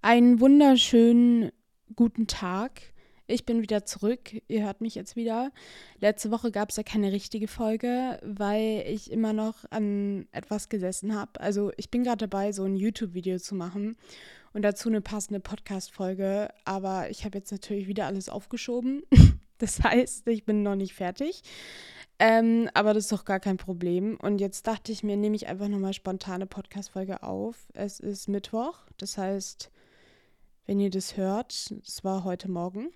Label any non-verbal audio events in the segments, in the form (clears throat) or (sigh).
Einen wunderschönen guten Tag. Ich bin wieder zurück. Ihr hört mich jetzt wieder. Letzte Woche gab es ja keine richtige Folge, weil ich immer noch an etwas gesessen habe. Also ich bin gerade dabei, so ein YouTube-Video zu machen und dazu eine passende Podcast-Folge. Aber ich habe jetzt natürlich wieder alles aufgeschoben. (laughs) das heißt, ich bin noch nicht fertig. Ähm, aber das ist doch gar kein Problem. Und jetzt dachte ich mir, nehme ich einfach nochmal spontane Podcast-Folge auf. Es ist Mittwoch, das heißt, wenn ihr das hört. Es war heute Morgen.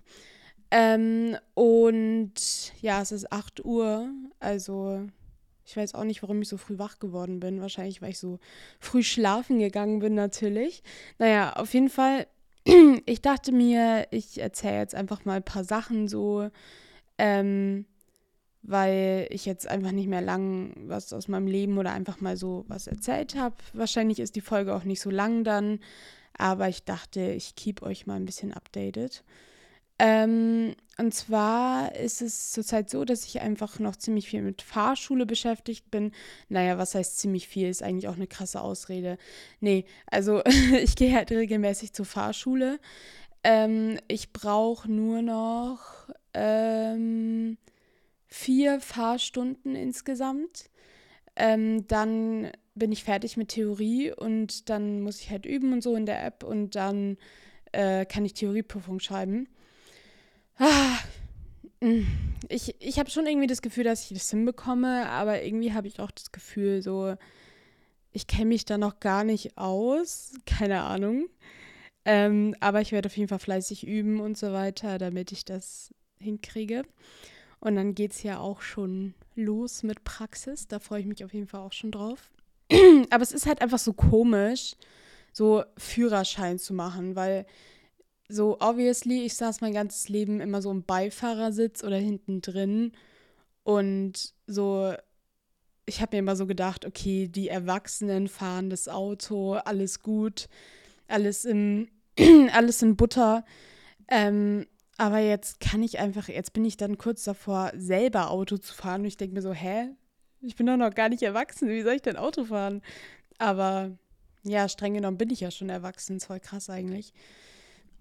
Ähm, und ja, es ist 8 Uhr. Also ich weiß auch nicht, warum ich so früh wach geworden bin. Wahrscheinlich, weil ich so früh schlafen gegangen bin, natürlich. Naja, auf jeden Fall, (clears throat) ich dachte mir, ich erzähle jetzt einfach mal ein paar Sachen so, ähm, weil ich jetzt einfach nicht mehr lang was aus meinem Leben oder einfach mal so was erzählt habe. Wahrscheinlich ist die Folge auch nicht so lang dann. Aber ich dachte, ich keep euch mal ein bisschen updated. Ähm, und zwar ist es zurzeit so, dass ich einfach noch ziemlich viel mit Fahrschule beschäftigt bin. Naja, was heißt ziemlich viel? Ist eigentlich auch eine krasse Ausrede. Nee, also (laughs) ich gehe halt regelmäßig zur Fahrschule. Ähm, ich brauche nur noch ähm, vier Fahrstunden insgesamt. Ähm, dann bin ich fertig mit Theorie und dann muss ich halt üben und so in der App und dann äh, kann ich Theorieprüfung schreiben. Ah, mm, ich ich habe schon irgendwie das Gefühl, dass ich das hinbekomme, aber irgendwie habe ich auch das Gefühl, so, ich kenne mich da noch gar nicht aus. (laughs) Keine Ahnung. Ähm, aber ich werde auf jeden Fall fleißig üben und so weiter, damit ich das hinkriege. Und dann geht es ja auch schon los mit Praxis. Da freue ich mich auf jeden Fall auch schon drauf. (clears throat) Aber es ist halt einfach so komisch, so Führerschein zu machen, weil so obviously, ich saß mein ganzes Leben immer so im Beifahrersitz oder hinten drin und so, ich habe mir immer so gedacht, okay, die Erwachsenen fahren das Auto, alles gut, alles im, (clears throat) alles in Butter. Ähm, aber jetzt kann ich einfach, jetzt bin ich dann kurz davor, selber Auto zu fahren und ich denke mir so, hä, ich bin doch noch gar nicht erwachsen. Wie soll ich denn Auto fahren? Aber ja, streng genommen bin ich ja schon erwachsen. Ist voll krass eigentlich.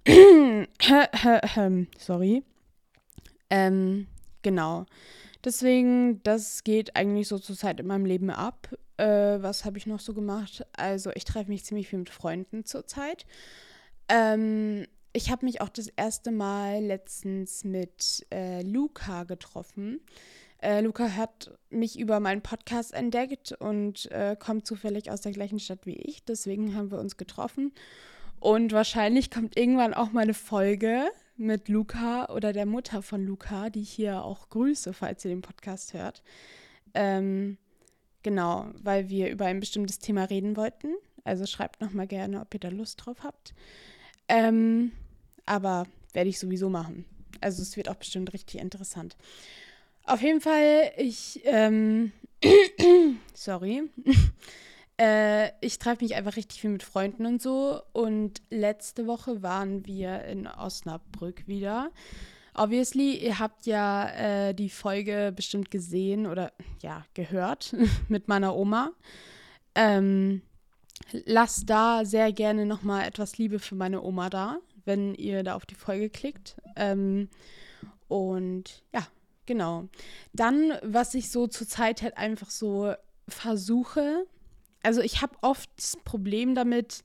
(clears throat) Sorry. Ähm, genau. Deswegen, das geht eigentlich so zur Zeit in meinem Leben ab. Äh, was habe ich noch so gemacht? Also, ich treffe mich ziemlich viel mit Freunden zurzeit. Ähm, ich habe mich auch das erste Mal letztens mit äh, Luca getroffen. Äh, Luca hat mich über meinen Podcast entdeckt und äh, kommt zufällig aus der gleichen Stadt wie ich. Deswegen haben wir uns getroffen. Und wahrscheinlich kommt irgendwann auch mal eine Folge mit Luca oder der Mutter von Luca, die ich hier auch grüße, falls ihr den Podcast hört. Ähm, genau, weil wir über ein bestimmtes Thema reden wollten. Also schreibt noch mal gerne, ob ihr da Lust drauf habt. Ähm, aber werde ich sowieso machen. Also es wird auch bestimmt richtig interessant. Auf jeden Fall, ich, ähm, (clears throat) sorry. (laughs) äh, ich treffe mich einfach richtig viel mit Freunden und so. Und letzte Woche waren wir in Osnabrück wieder. Obviously, ihr habt ja äh, die Folge bestimmt gesehen oder ja, gehört (laughs) mit meiner Oma. Ähm, lasst da sehr gerne nochmal etwas Liebe für meine Oma da, wenn ihr da auf die Folge klickt. Ähm, und ja, Genau. Dann, was ich so zur Zeit halt einfach so versuche, also ich habe oft das Problem damit,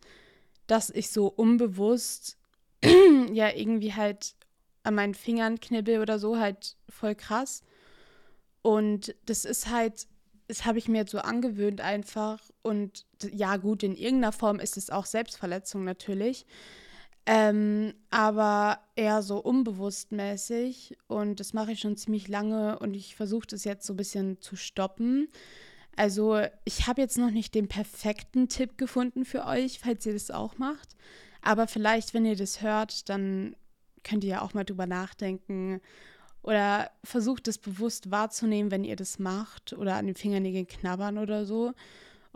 dass ich so unbewusst (clears throat) ja irgendwie halt an meinen Fingern knibbel oder so, halt voll krass. Und das ist halt, das habe ich mir jetzt so angewöhnt einfach. Und ja, gut, in irgendeiner Form ist es auch Selbstverletzung natürlich. Ähm, aber eher so unbewusstmäßig und das mache ich schon ziemlich lange und ich versuche das jetzt so ein bisschen zu stoppen. Also ich habe jetzt noch nicht den perfekten Tipp gefunden für euch, falls ihr das auch macht. Aber vielleicht, wenn ihr das hört, dann könnt ihr ja auch mal drüber nachdenken oder versucht es bewusst wahrzunehmen, wenn ihr das macht oder an den Fingernägeln knabbern oder so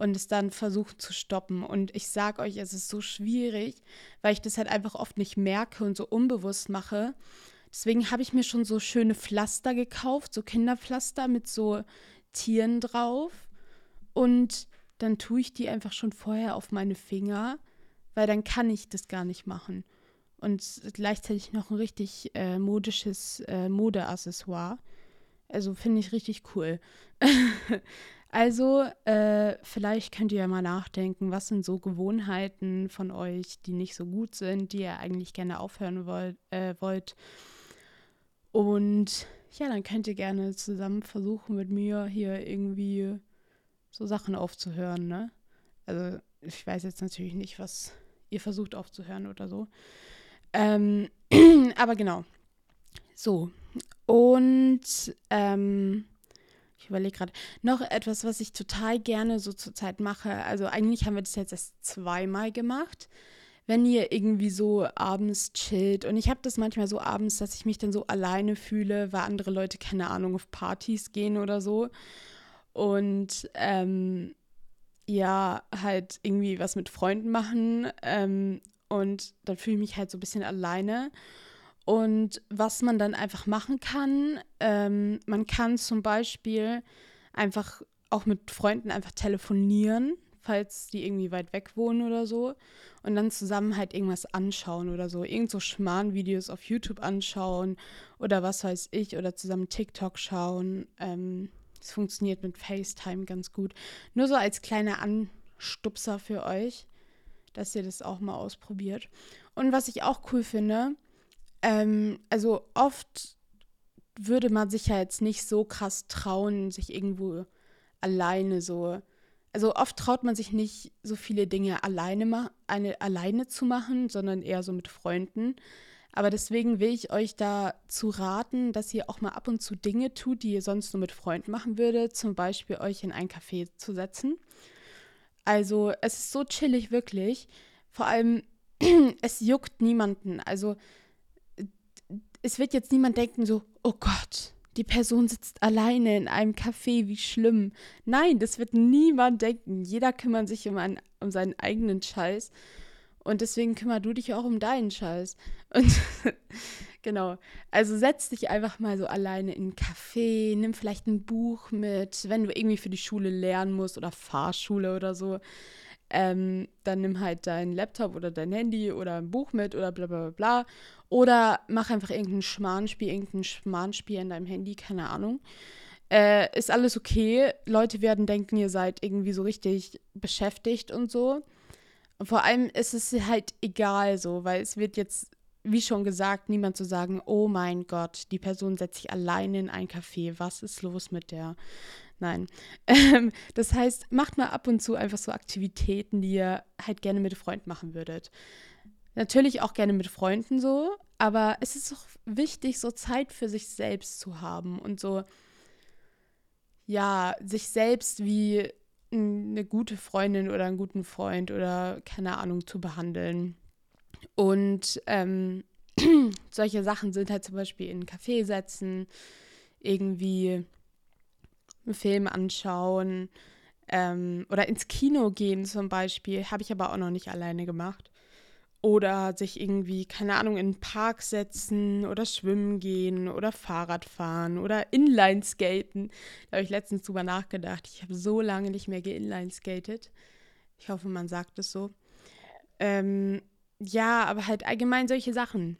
und es dann versucht zu stoppen. Und ich sag euch, es ist so schwierig, weil ich das halt einfach oft nicht merke und so unbewusst mache. Deswegen habe ich mir schon so schöne Pflaster gekauft, so Kinderpflaster mit so Tieren drauf. Und dann tue ich die einfach schon vorher auf meine Finger, weil dann kann ich das gar nicht machen. Und gleichzeitig noch ein richtig äh, modisches äh, Modeaccessoire. Also finde ich richtig cool. (laughs) also, äh, vielleicht könnt ihr ja mal nachdenken, was sind so Gewohnheiten von euch, die nicht so gut sind, die ihr eigentlich gerne aufhören wollt. Äh, wollt. Und ja, dann könnt ihr gerne zusammen versuchen, mit mir hier irgendwie so Sachen aufzuhören, ne? Also, ich weiß jetzt natürlich nicht, was ihr versucht aufzuhören oder so. Ähm, (clears throat) aber genau. So. Und ähm, ich überlege gerade, noch etwas, was ich total gerne so zurzeit mache. Also eigentlich haben wir das jetzt erst zweimal gemacht. Wenn ihr irgendwie so abends chillt und ich habe das manchmal so abends, dass ich mich dann so alleine fühle, weil andere Leute, keine Ahnung, auf Partys gehen oder so. Und ähm, ja, halt irgendwie was mit Freunden machen. Ähm, und dann fühle ich mich halt so ein bisschen alleine. Und was man dann einfach machen kann, ähm, man kann zum Beispiel einfach auch mit Freunden einfach telefonieren, falls die irgendwie weit weg wohnen oder so. Und dann zusammen halt irgendwas anschauen oder so. Irgend so Schmarrn-Videos auf YouTube anschauen oder was weiß ich. Oder zusammen TikTok schauen. Ähm, es funktioniert mit FaceTime ganz gut. Nur so als kleiner Anstupser für euch, dass ihr das auch mal ausprobiert. Und was ich auch cool finde, ähm, also oft würde man sich ja jetzt nicht so krass trauen, sich irgendwo alleine so. Also oft traut man sich nicht so viele Dinge alleine, eine, alleine zu machen, sondern eher so mit Freunden. Aber deswegen will ich euch dazu raten, dass ihr auch mal ab und zu Dinge tut, die ihr sonst nur mit Freunden machen würdet. Zum Beispiel euch in ein Café zu setzen. Also es ist so chillig, wirklich. Vor allem, (clears throat) es juckt niemanden. Also es wird jetzt niemand denken so, oh Gott, die Person sitzt alleine in einem Café, wie schlimm. Nein, das wird niemand denken. Jeder kümmert sich um, einen, um seinen eigenen Scheiß. Und deswegen kümmer du dich auch um deinen Scheiß. Und (laughs) genau. Also setz dich einfach mal so alleine in einen Café, nimm vielleicht ein Buch mit, wenn du irgendwie für die Schule lernen musst oder Fahrschule oder so. Ähm, dann nimm halt deinen Laptop oder dein Handy oder ein Buch mit oder bla bla bla. Oder mach einfach irgendein Schmarnspiel, irgendein Schmarnspiel in deinem Handy, keine Ahnung. Äh, ist alles okay. Leute werden denken, ihr seid irgendwie so richtig beschäftigt und so. Und vor allem ist es halt egal so, weil es wird jetzt, wie schon gesagt, niemand zu sagen, oh mein Gott, die Person setzt sich alleine in ein Café, was ist los mit der? Nein. (laughs) Ähm, das heißt, macht mal ab und zu einfach so Aktivitäten, die ihr halt gerne mit Freunden machen würdet. Natürlich auch gerne mit Freunden so, aber es ist auch wichtig, so Zeit für sich selbst zu haben und so, ja, sich selbst wie eine gute Freundin oder einen guten Freund oder keine Ahnung zu behandeln. Und ähm, (clears throat) solche Sachen sind halt zum Beispiel in einen setzen, irgendwie einen Film anschauen ähm, oder ins Kino gehen zum Beispiel. Habe ich aber auch noch nicht alleine gemacht. Oder sich irgendwie, keine Ahnung, in den Park setzen oder schwimmen gehen oder Fahrrad fahren oder Inline-Skaten. Da habe ich letztens drüber nachgedacht. Ich habe so lange nicht mehr geinline-skatet. Ich hoffe, man sagt es so. Ähm, ja, aber halt allgemein solche Sachen.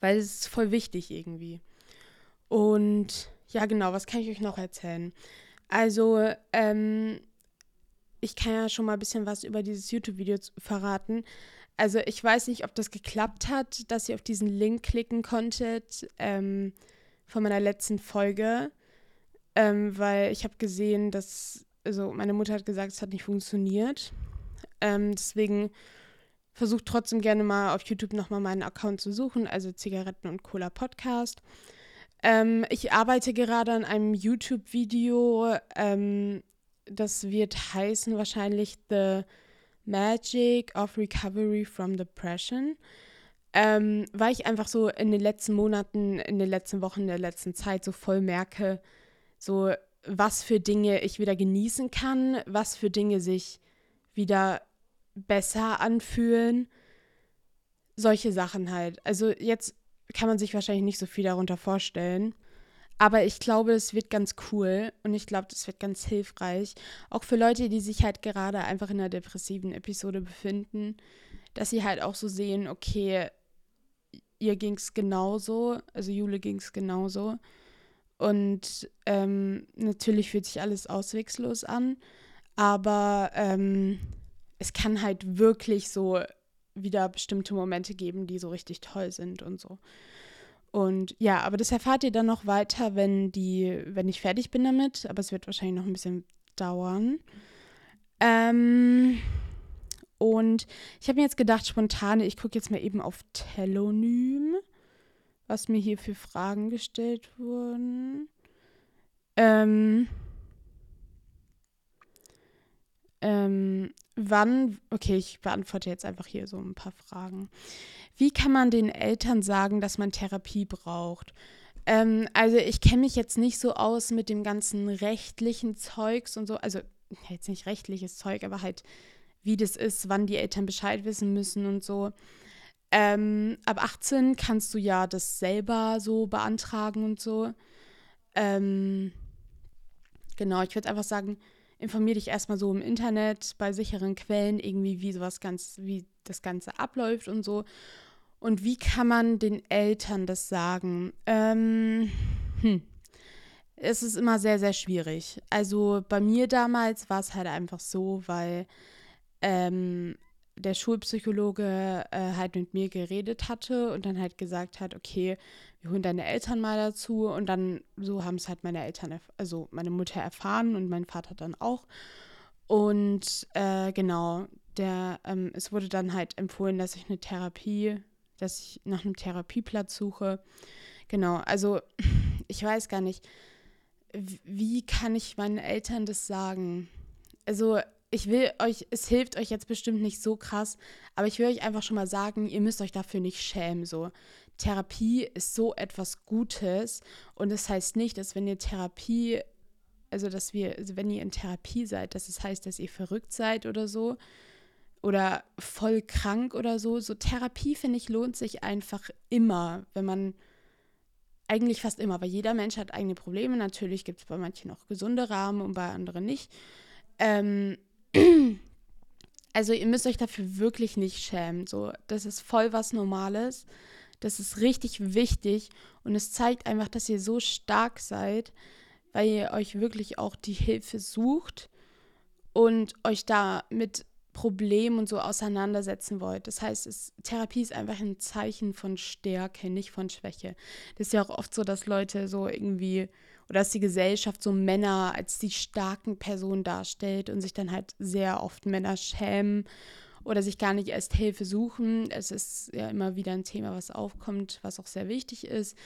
Weil es ist voll wichtig irgendwie. Und ja, genau, was kann ich euch noch erzählen? Also, ähm, ich kann ja schon mal ein bisschen was über dieses YouTube-Video verraten. Also ich weiß nicht, ob das geklappt hat, dass ihr auf diesen Link klicken konntet ähm, von meiner letzten Folge, ähm, weil ich habe gesehen, dass, also meine Mutter hat gesagt, es hat nicht funktioniert. Ähm, deswegen versucht trotzdem gerne mal auf YouTube nochmal meinen Account zu suchen, also Zigaretten und Cola Podcast. Ähm, ich arbeite gerade an einem YouTube-Video, ähm, das wird heißen wahrscheinlich The Magic of Recovery from Depression, ähm, weil ich einfach so in den letzten Monaten, in den letzten Wochen, in der letzten Zeit so voll merke, so was für Dinge ich wieder genießen kann, was für Dinge sich wieder besser anfühlen. Solche Sachen halt. Also jetzt kann man sich wahrscheinlich nicht so viel darunter vorstellen. Aber ich glaube, es wird ganz cool und ich glaube, das wird ganz hilfreich. Auch für Leute, die sich halt gerade einfach in einer depressiven Episode befinden. dass sie halt auch so sehen, okay, ihr ging es genauso, also Jule ging es genauso. Und ähm, natürlich fühlt sich alles auswegslos an, aber ähm, es kann halt wirklich so wieder bestimmte Momente geben, die so richtig toll sind und so. Und ja, aber das erfahrt ihr dann noch weiter, wenn die, wenn ich fertig bin damit. Aber es wird wahrscheinlich noch ein bisschen dauern. Ähm, und ich habe mir jetzt gedacht, spontan, ich gucke jetzt mal eben auf Telonym, was mir hier für Fragen gestellt wurden. Ähm, ähm, wann, okay, ich beantworte jetzt einfach hier so ein paar Fragen. Wie kann man den Eltern sagen, dass man Therapie braucht? Ähm, also ich kenne mich jetzt nicht so aus mit dem ganzen rechtlichen Zeugs und so, also jetzt nicht rechtliches Zeug, aber halt wie das ist, wann die Eltern Bescheid wissen müssen und so. Ähm, ab 18 kannst du ja das selber so beantragen und so. Ähm, genau, ich würde einfach sagen, informier dich erstmal so im Internet bei sicheren Quellen irgendwie, wie sowas ganz, wie das Ganze abläuft und so. Und wie kann man den Eltern das sagen? Ähm, hm. Es ist immer sehr, sehr schwierig. Also bei mir damals war es halt einfach so, weil ähm, der Schulpsychologe äh, halt mit mir geredet hatte und dann halt gesagt hat, okay, wir holen deine Eltern mal dazu und dann so haben es halt meine Eltern, also meine Mutter erfahren und mein Vater dann auch. Und äh, genau, der, ähm, es wurde dann halt empfohlen, dass ich eine Therapie, dass ich nach einem Therapieplatz suche. Genau, also (laughs) ich weiß gar nicht, wie kann ich meinen Eltern das sagen? Also ich will euch, es hilft euch jetzt bestimmt nicht so krass, aber ich will euch einfach schon mal sagen, ihr müsst euch dafür nicht schämen. So, Therapie ist so etwas Gutes und das heißt nicht, dass wenn ihr Therapie, also dass wir, also wenn ihr in Therapie seid, dass es heißt, dass ihr verrückt seid oder so oder voll krank oder so. So Therapie finde ich lohnt sich einfach immer, wenn man eigentlich fast immer, weil jeder Mensch hat eigene Probleme. Natürlich gibt es bei manchen auch gesunde Rahmen und bei anderen nicht. Ähm, (clears throat) also ihr müsst euch dafür wirklich nicht schämen. So, das ist voll was Normales. Das ist richtig wichtig und es zeigt einfach, dass ihr so stark seid, weil ihr euch wirklich auch die Hilfe sucht und euch da mit Problemen und so auseinandersetzen wollt. Das heißt, es, Therapie ist einfach ein Zeichen von Stärke, nicht von Schwäche. Das ist ja auch oft so, dass Leute so irgendwie oder dass die Gesellschaft so Männer als die starken Personen darstellt und sich dann halt sehr oft Männer schämen oder sich gar nicht erst Hilfe suchen. Es ist ja immer wieder ein Thema, was aufkommt, was auch sehr wichtig ist.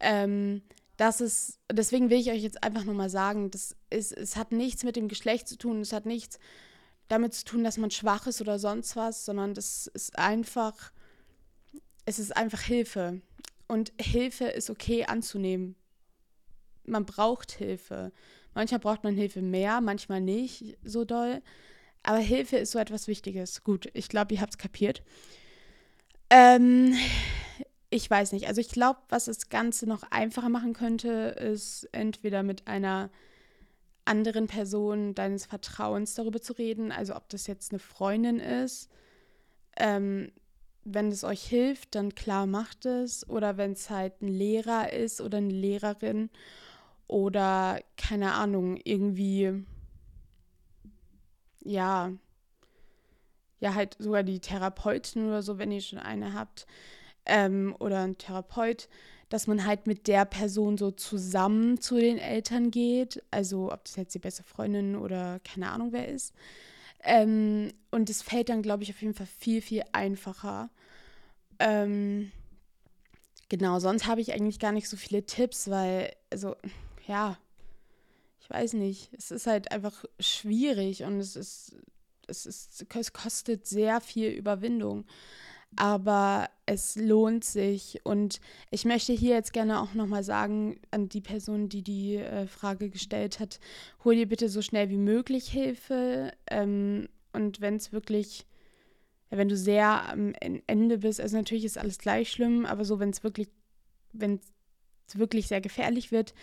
Ähm, das ist, deswegen will ich euch jetzt einfach nochmal sagen, das ist, es hat nichts mit dem Geschlecht zu tun, es hat nichts damit zu tun, dass man schwach ist oder sonst was, sondern das ist einfach, es ist einfach Hilfe. Und Hilfe ist okay anzunehmen man braucht Hilfe. Manchmal braucht man Hilfe mehr, manchmal nicht so doll. Aber Hilfe ist so etwas Wichtiges. Gut, ich glaube, ihr habt es kapiert. Ähm, ich weiß nicht. Also ich glaube, was das Ganze noch einfacher machen könnte, ist entweder mit einer anderen Person deines Vertrauens darüber zu reden. Also ob das jetzt eine Freundin ist. Ähm, wenn es euch hilft, dann klar macht es. Oder wenn es halt ein Lehrer ist oder eine Lehrerin oder keine Ahnung, irgendwie, ja, ja, halt sogar die Therapeutin oder so, wenn ihr schon eine habt, ähm, oder ein Therapeut, dass man halt mit der Person so zusammen zu den Eltern geht, also ob das jetzt die beste Freundin oder keine Ahnung wer ist. Ähm, und es fällt dann, glaube ich, auf jeden Fall viel, viel einfacher. Ähm, genau, sonst habe ich eigentlich gar nicht so viele Tipps, weil, also ja, ich weiß nicht, es ist halt einfach schwierig und es ist, es ist, es kostet sehr viel Überwindung. Aber es lohnt sich. Und ich möchte hier jetzt gerne auch nochmal sagen an die Person, die die äh, Frage gestellt hat, hol dir bitte so schnell wie möglich Hilfe. Ähm, und wenn es wirklich, ja, wenn du sehr am Ende bist, also natürlich ist alles gleich schlimm, aber so, wenn es wirklich, wenn es wirklich sehr gefährlich wird,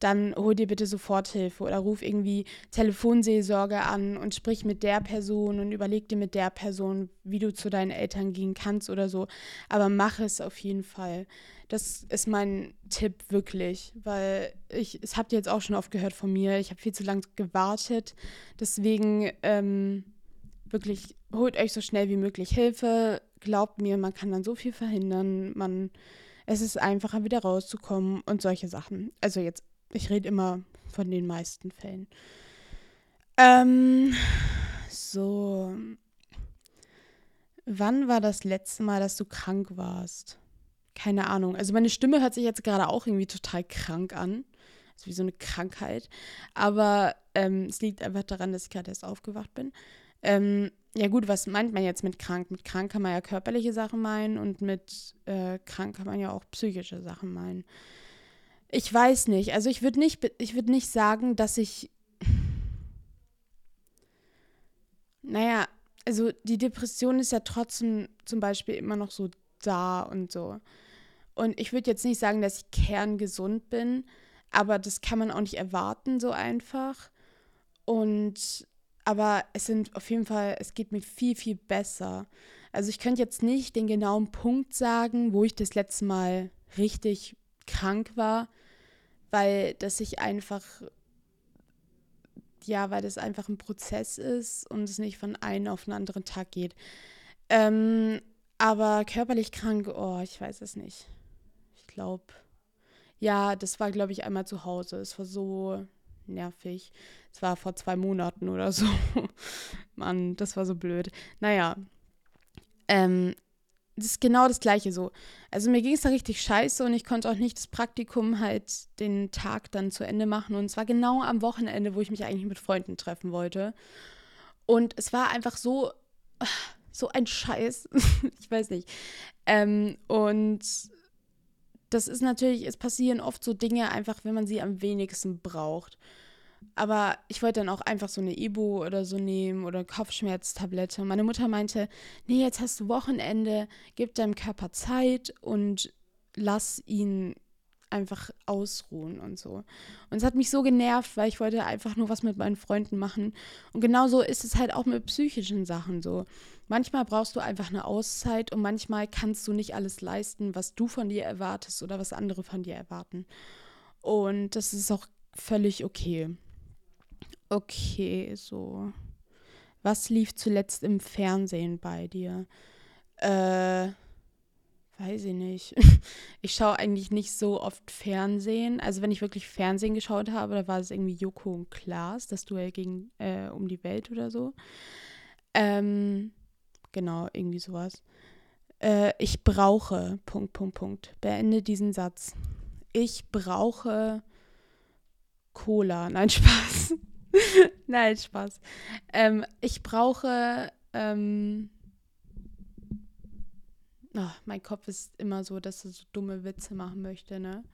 dann hol dir bitte Soforthilfe oder ruf irgendwie Telefonseelsorge an und sprich mit der Person und überleg dir mit der Person, wie du zu deinen Eltern gehen kannst oder so. Aber mach es auf jeden Fall. Das ist mein Tipp wirklich, weil ich, es habt ihr jetzt auch schon oft gehört von mir, ich habe viel zu lange gewartet. Deswegen ähm, wirklich holt euch so schnell wie möglich Hilfe. Glaubt mir, man kann dann so viel verhindern. Man, es ist einfacher, wieder rauszukommen und solche Sachen. Also jetzt ich rede immer von den meisten Fällen. Ähm, so. Wann war das letzte Mal, dass du krank warst? Keine Ahnung. Also meine Stimme hört sich jetzt gerade auch irgendwie total krank an. Also wie so eine Krankheit. Aber ähm, es liegt einfach daran, dass ich gerade erst aufgewacht bin. Ähm, ja gut, was meint man jetzt mit krank? Mit krank kann man ja körperliche Sachen meinen und mit äh, krank kann man ja auch psychische Sachen meinen. Ich weiß nicht. Also ich würde nicht, ich würde nicht sagen, dass ich. Naja, also die Depression ist ja trotzdem zum Beispiel immer noch so da und so. Und ich würde jetzt nicht sagen, dass ich kerngesund bin, aber das kann man auch nicht erwarten, so einfach. Und aber es sind auf jeden Fall, es geht mir viel, viel besser. Also ich könnte jetzt nicht den genauen Punkt sagen, wo ich das letzte Mal richtig krank war weil das sich einfach, ja, weil das einfach ein Prozess ist und es nicht von einem auf einen anderen Tag geht. Ähm, aber körperlich krank, oh, ich weiß es nicht. Ich glaube, ja, das war, glaube ich, einmal zu Hause. Es war so nervig. Es war vor zwei Monaten oder so. (laughs) Mann, das war so blöd. Naja. Ähm, das ist genau das Gleiche so. Also mir ging es da richtig scheiße und ich konnte auch nicht das Praktikum halt den Tag dann zu Ende machen. Und es war genau am Wochenende, wo ich mich eigentlich mit Freunden treffen wollte. Und es war einfach so, so ein Scheiß. (laughs) ich weiß nicht. Ähm, und das ist natürlich, es passieren oft so Dinge einfach, wenn man sie am wenigsten braucht. Aber ich wollte dann auch einfach so eine Ibu oder so nehmen oder Kopfschmerztablette. Meine Mutter meinte, nee, jetzt hast du Wochenende, gib deinem Körper Zeit und lass ihn einfach ausruhen und so. Und es hat mich so genervt, weil ich wollte einfach nur was mit meinen Freunden machen. Und genauso ist es halt auch mit psychischen Sachen so. Manchmal brauchst du einfach eine Auszeit und manchmal kannst du nicht alles leisten, was du von dir erwartest oder was andere von dir erwarten. Und das ist auch völlig okay. Okay, so. Was lief zuletzt im Fernsehen bei dir? Äh, weiß ich nicht. (laughs) Ich schaue eigentlich nicht so oft Fernsehen. Also wenn ich wirklich Fernsehen geschaut habe, da war es irgendwie Joko und Klaas, das Duell gegen äh, um die Welt oder so. Ähm, genau, irgendwie sowas. Äh, ich brauche, Punkt, Punkt, Punkt. Beende diesen Satz. Ich brauche Cola. (laughs) Nein, Spaß. (laughs) Nein, Spaß. Ähm, ich brauche. Ähm, oh, mein Kopf ist immer so, dass er so dumme Witze machen möchte, ne?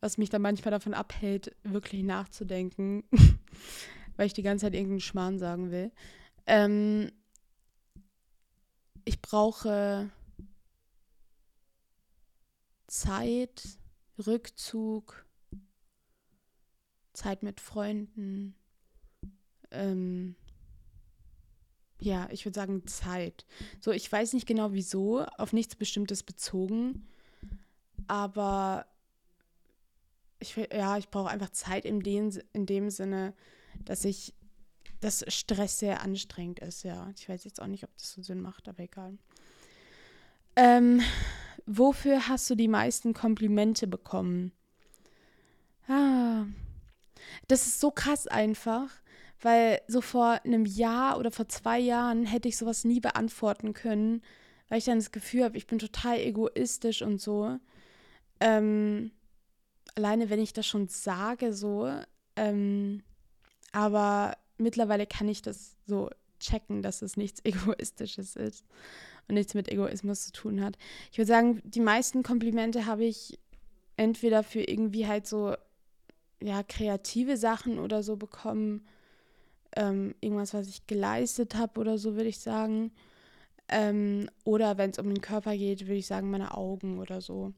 Was mich dann manchmal davon abhält, wirklich nachzudenken, (laughs) weil ich die ganze Zeit irgendeinen Schmarrn sagen will. Ähm, ich brauche Zeit, Rückzug, Zeit mit Freunden. Ähm, ja, ich würde sagen Zeit. So, ich weiß nicht genau wieso, auf nichts Bestimmtes bezogen, aber ich, ja, ich brauche einfach Zeit in dem, in dem Sinne, dass ich, dass Stress sehr anstrengend ist, ja. Ich weiß jetzt auch nicht, ob das so Sinn macht, aber egal. Ähm, wofür hast du die meisten Komplimente bekommen? Ah, das ist so krass einfach, weil so vor einem Jahr oder vor zwei Jahren hätte ich sowas nie beantworten können, weil ich dann das Gefühl habe, ich bin total egoistisch und so. Ähm, alleine, wenn ich das schon sage, so. Ähm, aber mittlerweile kann ich das so checken, dass es nichts (laughs) Egoistisches ist und nichts mit Egoismus zu tun hat. Ich würde sagen, die meisten Komplimente habe ich entweder für irgendwie halt so ja, kreative Sachen oder so bekommen. Ähm, irgendwas, was ich geleistet habe oder so, würde ich sagen. Ähm, oder wenn es um den Körper geht, würde ich sagen, meine Augen oder so.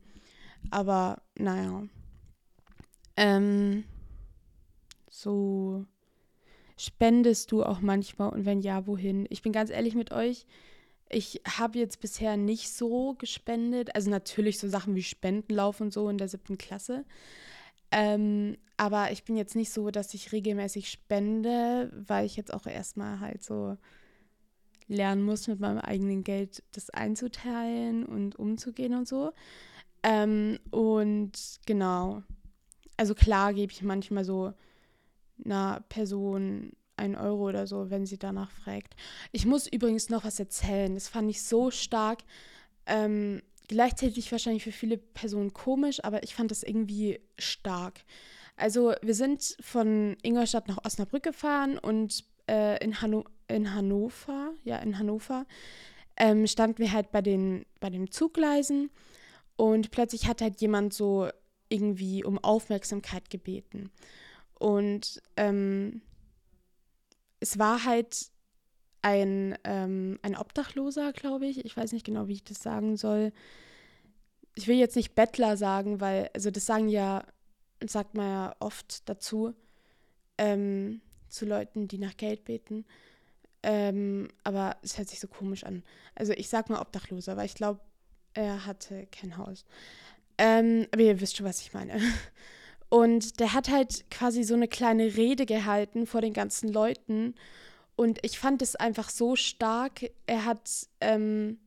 Aber naja. Ähm, so spendest du auch manchmal und wenn ja, wohin? Ich bin ganz ehrlich mit euch, ich habe jetzt bisher nicht so gespendet. Also natürlich so Sachen wie Spendenlauf und so in der siebten Klasse. Ähm, aber ich bin jetzt nicht so, dass ich regelmäßig spende, weil ich jetzt auch erstmal halt so lernen muss, mit meinem eigenen Geld das einzuteilen und umzugehen und so. Ähm, und genau. Also klar gebe ich manchmal so einer Person ein Euro oder so, wenn sie danach fragt. Ich muss übrigens noch was erzählen. Das fand ich so stark. Ähm, gleichzeitig wahrscheinlich für viele Personen komisch, aber ich fand das irgendwie stark. Also wir sind von Ingolstadt nach Osnabrück gefahren und äh, in, Hanno in Hannover, ja in Hannover, ähm, standen wir halt bei den, bei den Zuggleisen und plötzlich hat halt jemand so irgendwie um Aufmerksamkeit gebeten. Und ähm, es war halt ein, ähm, ein Obdachloser, glaube ich. Ich weiß nicht genau, wie ich das sagen soll. Ich will jetzt nicht Bettler sagen, weil, also das sagen ja, sagt man ja oft dazu, ähm, zu Leuten, die nach Geld beten. Ähm, aber es hört sich so komisch an. Also ich sag mal Obdachloser, weil ich glaube, er hatte kein Haus. Ähm, aber ihr wisst schon, was ich meine. (laughs) Und der hat halt quasi so eine kleine Rede gehalten vor den ganzen Leuten. Und ich fand es einfach so stark. Er hat, ähm,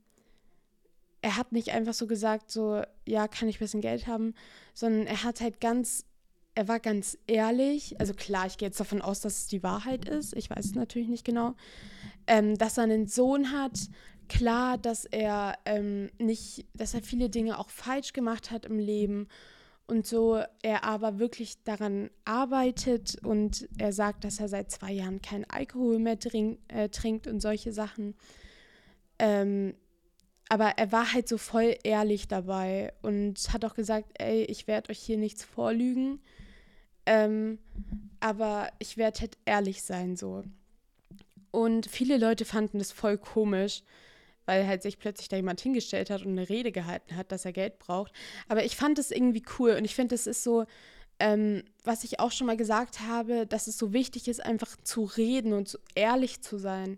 er hat nicht einfach so gesagt, so, ja, kann ich ein bisschen Geld haben, sondern er hat halt ganz, er war ganz ehrlich. Also klar, ich gehe jetzt davon aus, dass es die Wahrheit ist. Ich weiß es natürlich nicht genau. Ähm, dass er einen Sohn hat. Klar, dass er ähm, nicht, dass er viele Dinge auch falsch gemacht hat im Leben und so er aber wirklich daran arbeitet und er sagt, dass er seit zwei Jahren keinen Alkohol mehr trink, äh, trinkt und solche Sachen. Ähm, aber er war halt so voll ehrlich dabei und hat auch gesagt, ey, ich werde euch hier nichts vorlügen, ähm, aber ich werde halt ehrlich sein so. Und viele Leute fanden das voll komisch, weil halt sich plötzlich da jemand hingestellt hat und eine Rede gehalten hat, dass er Geld braucht. Aber ich fand es irgendwie cool und ich finde, es ist so, ähm, was ich auch schon mal gesagt habe, dass es so wichtig ist, einfach zu reden und so ehrlich zu sein.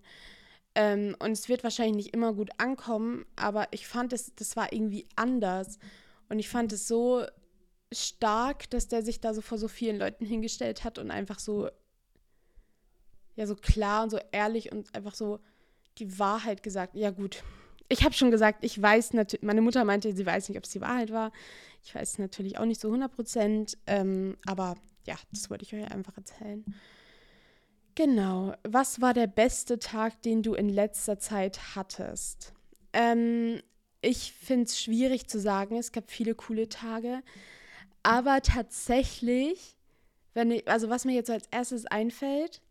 Ähm, und es wird wahrscheinlich nicht immer gut ankommen, aber ich fand es, das war irgendwie anders. Und ich fand es so stark, dass der sich da so vor so vielen Leuten hingestellt hat und einfach so, ja, so klar und so ehrlich und einfach so die Wahrheit gesagt. Ja, gut. Ich habe schon gesagt, ich weiß natürlich, meine Mutter meinte, sie weiß nicht, ob es die Wahrheit war. Ich weiß natürlich auch nicht so 100 Prozent, ähm, aber ja, das wollte ich euch einfach erzählen. Genau. Was war der beste Tag, den du in letzter Zeit hattest? Ähm, ich finde es schwierig zu sagen. Es gab viele coole Tage. Aber tatsächlich, wenn ich, also was mir jetzt als erstes einfällt,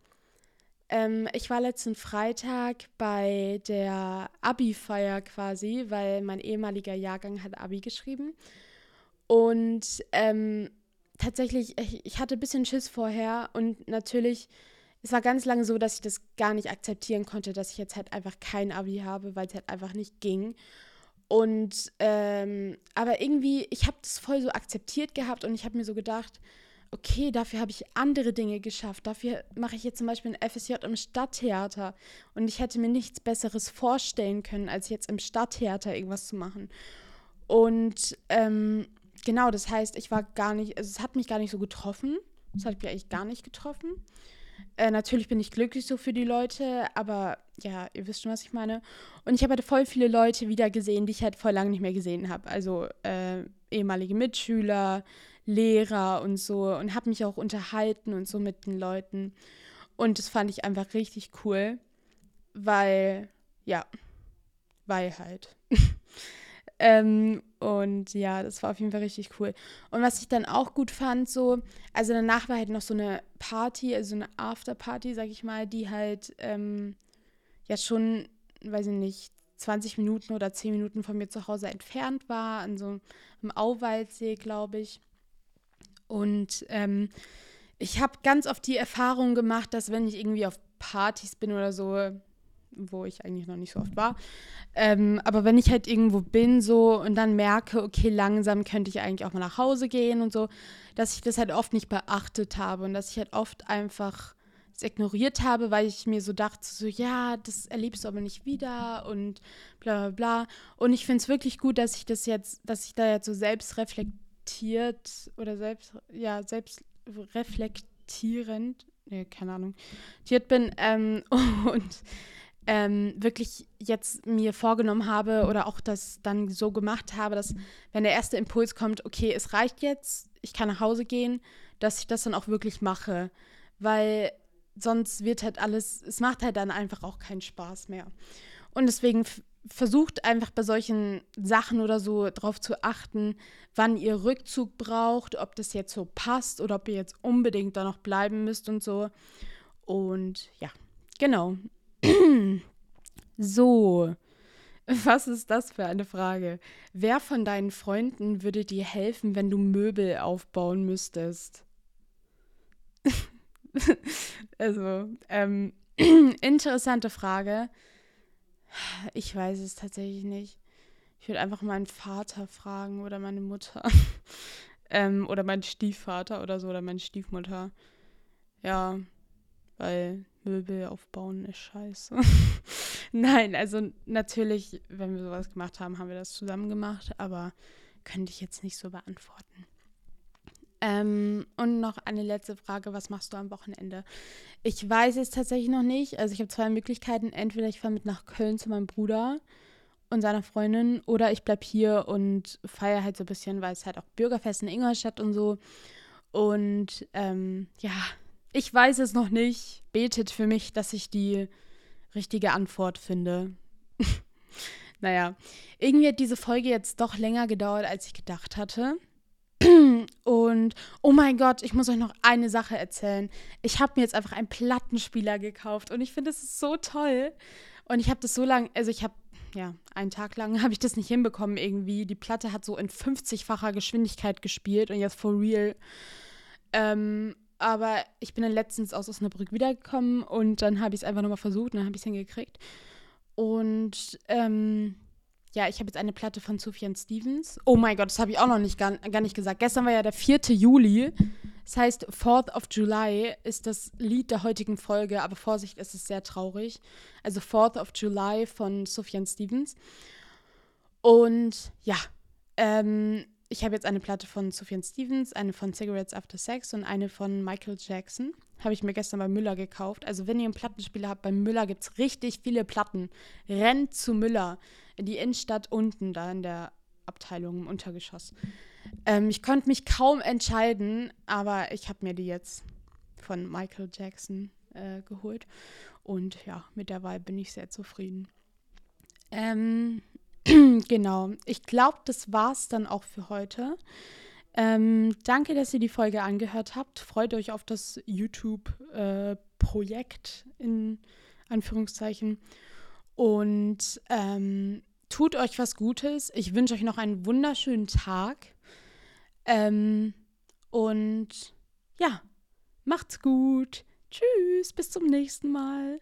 ähm, ich war letzten Freitag bei der Abi-Feier quasi, weil mein ehemaliger Jahrgang hat Abi geschrieben. Und ähm, tatsächlich, ich, ich hatte ein bisschen Schiss vorher und natürlich, es war ganz lange so, dass ich das gar nicht akzeptieren konnte, dass ich jetzt halt einfach kein Abi habe, weil es halt einfach nicht ging. Und ähm, aber irgendwie, ich habe das voll so akzeptiert gehabt und ich habe mir so gedacht, okay, dafür habe ich andere Dinge geschafft. Dafür mache ich jetzt zum Beispiel ein FSJ im Stadttheater. Und ich hätte mir nichts Besseres vorstellen können, als jetzt im Stadttheater irgendwas zu machen. Und ähm, genau, das heißt, ich war gar nicht, also es hat mich gar nicht so getroffen. Es hat mich eigentlich gar nicht getroffen. Äh, natürlich bin ich glücklich so für die Leute, aber ja, ihr wisst schon, was ich meine. Und ich habe halt voll viele Leute wieder gesehen, die ich halt voll lange nicht mehr gesehen habe. Also äh, ehemalige Mitschüler, Lehrer und so und habe mich auch unterhalten und so mit den Leuten. Und das fand ich einfach richtig cool, weil, ja, weil halt. (laughs) ähm, und ja, das war auf jeden Fall richtig cool. Und was ich dann auch gut fand, so, also danach war halt noch so eine Party, also eine Afterparty, sag ich mal, die halt ähm, ja schon, weiß ich nicht, 20 Minuten oder 10 Minuten von mir zu Hause entfernt war, an so einem Auwaldsee, glaube ich. Und ähm, ich habe ganz oft die Erfahrung gemacht, dass wenn ich irgendwie auf Partys bin oder so, wo ich eigentlich noch nicht so oft war. Ähm, aber wenn ich halt irgendwo bin so und dann merke, okay, langsam könnte ich eigentlich auch mal nach Hause gehen und so, dass ich das halt oft nicht beachtet habe und dass ich halt oft einfach es ignoriert habe, weil ich mir so dachte, so ja, das erlebst du aber nicht wieder und bla bla bla. Und ich finde es wirklich gut, dass ich das jetzt, dass ich da jetzt so selbst reflektiert oder selbst, ja, selbst reflektierend, nee, keine Ahnung, bin ähm, (laughs) und ähm, wirklich jetzt mir vorgenommen habe oder auch das dann so gemacht habe, dass wenn der erste Impuls kommt, okay, es reicht jetzt, ich kann nach Hause gehen, dass ich das dann auch wirklich mache. Weil sonst wird halt alles, es macht halt dann einfach auch keinen Spaß mehr. Und deswegen versucht einfach bei solchen Sachen oder so darauf zu achten, wann ihr Rückzug braucht, ob das jetzt so passt oder ob ihr jetzt unbedingt da noch bleiben müsst und so. Und ja, genau. (clears throat) so, was ist das für eine Frage? Wer von deinen Freunden würde dir helfen, wenn du Möbel aufbauen müsstest? (laughs) also, ähm, (clears throat) interessante Frage. Ich weiß es tatsächlich nicht. Ich würde einfach meinen Vater fragen oder meine Mutter. (laughs) ähm, oder meinen Stiefvater oder so oder meine Stiefmutter. Ja, weil Möbel aufbauen ist scheiße. (laughs) Nein, also natürlich, wenn wir sowas gemacht haben, haben wir das zusammen gemacht, aber könnte ich jetzt nicht so beantworten. Ähm, und noch eine letzte Frage: Was machst du am Wochenende? Ich weiß es tatsächlich noch nicht. Also, ich habe zwei Möglichkeiten. Entweder ich fahre mit nach Köln zu meinem Bruder und seiner Freundin, oder ich bleibe hier und feiere halt so ein bisschen, weil es halt auch Bürgerfest in Ingolstadt und so. Und ähm, ja, ich weiß es noch nicht. Betet für mich, dass ich die richtige Antwort finde. (laughs) naja, irgendwie hat diese Folge jetzt doch länger gedauert, als ich gedacht hatte. Und oh mein Gott, ich muss euch noch eine Sache erzählen. Ich habe mir jetzt einfach einen Plattenspieler gekauft und ich finde es so toll. Und ich habe das so lange, also ich habe, ja, einen Tag lang (laughs) habe ich das nicht hinbekommen irgendwie. Die Platte hat so in 50-facher Geschwindigkeit gespielt und jetzt for real. Ähm, aber ich bin dann letztens aus Osnabrück wiedergekommen und dann habe ich es einfach nochmal versucht und dann habe ich es hingekriegt. Und ähm, ja, ich habe jetzt eine Platte von Sufjan Stevens. Oh mein Gott, das habe ich auch noch nicht gar, gar nicht gesagt. Gestern war ja der 4. Juli. Das heißt, 4th of July ist das Lied der heutigen Folge, aber Vorsicht, es ist sehr traurig. Also 4th of July von Sufjan Stevens. Und ja, ähm, ich habe jetzt eine Platte von Sufjan Stevens, eine von Cigarettes After Sex und eine von Michael Jackson. Habe ich mir gestern bei Müller gekauft. Also wenn ihr einen Plattenspieler habt, bei Müller gibt es richtig viele Platten. Rennt zu Müller die Innenstadt unten, da in der Abteilung im Untergeschoss. Ähm, ich konnte mich kaum entscheiden, aber ich habe mir die jetzt von Michael Jackson äh, geholt. Und ja, mit der Wahl bin ich sehr zufrieden. Ähm, (clears throat) genau. Ich glaube, das war's dann auch für heute. Ähm, danke, dass ihr die Folge angehört habt. Freut euch auf das YouTube-Projekt äh, in Anführungszeichen. Und ähm, tut euch was Gutes. Ich wünsche euch noch einen wunderschönen Tag. Ähm, und ja, macht's gut. Tschüss, bis zum nächsten Mal.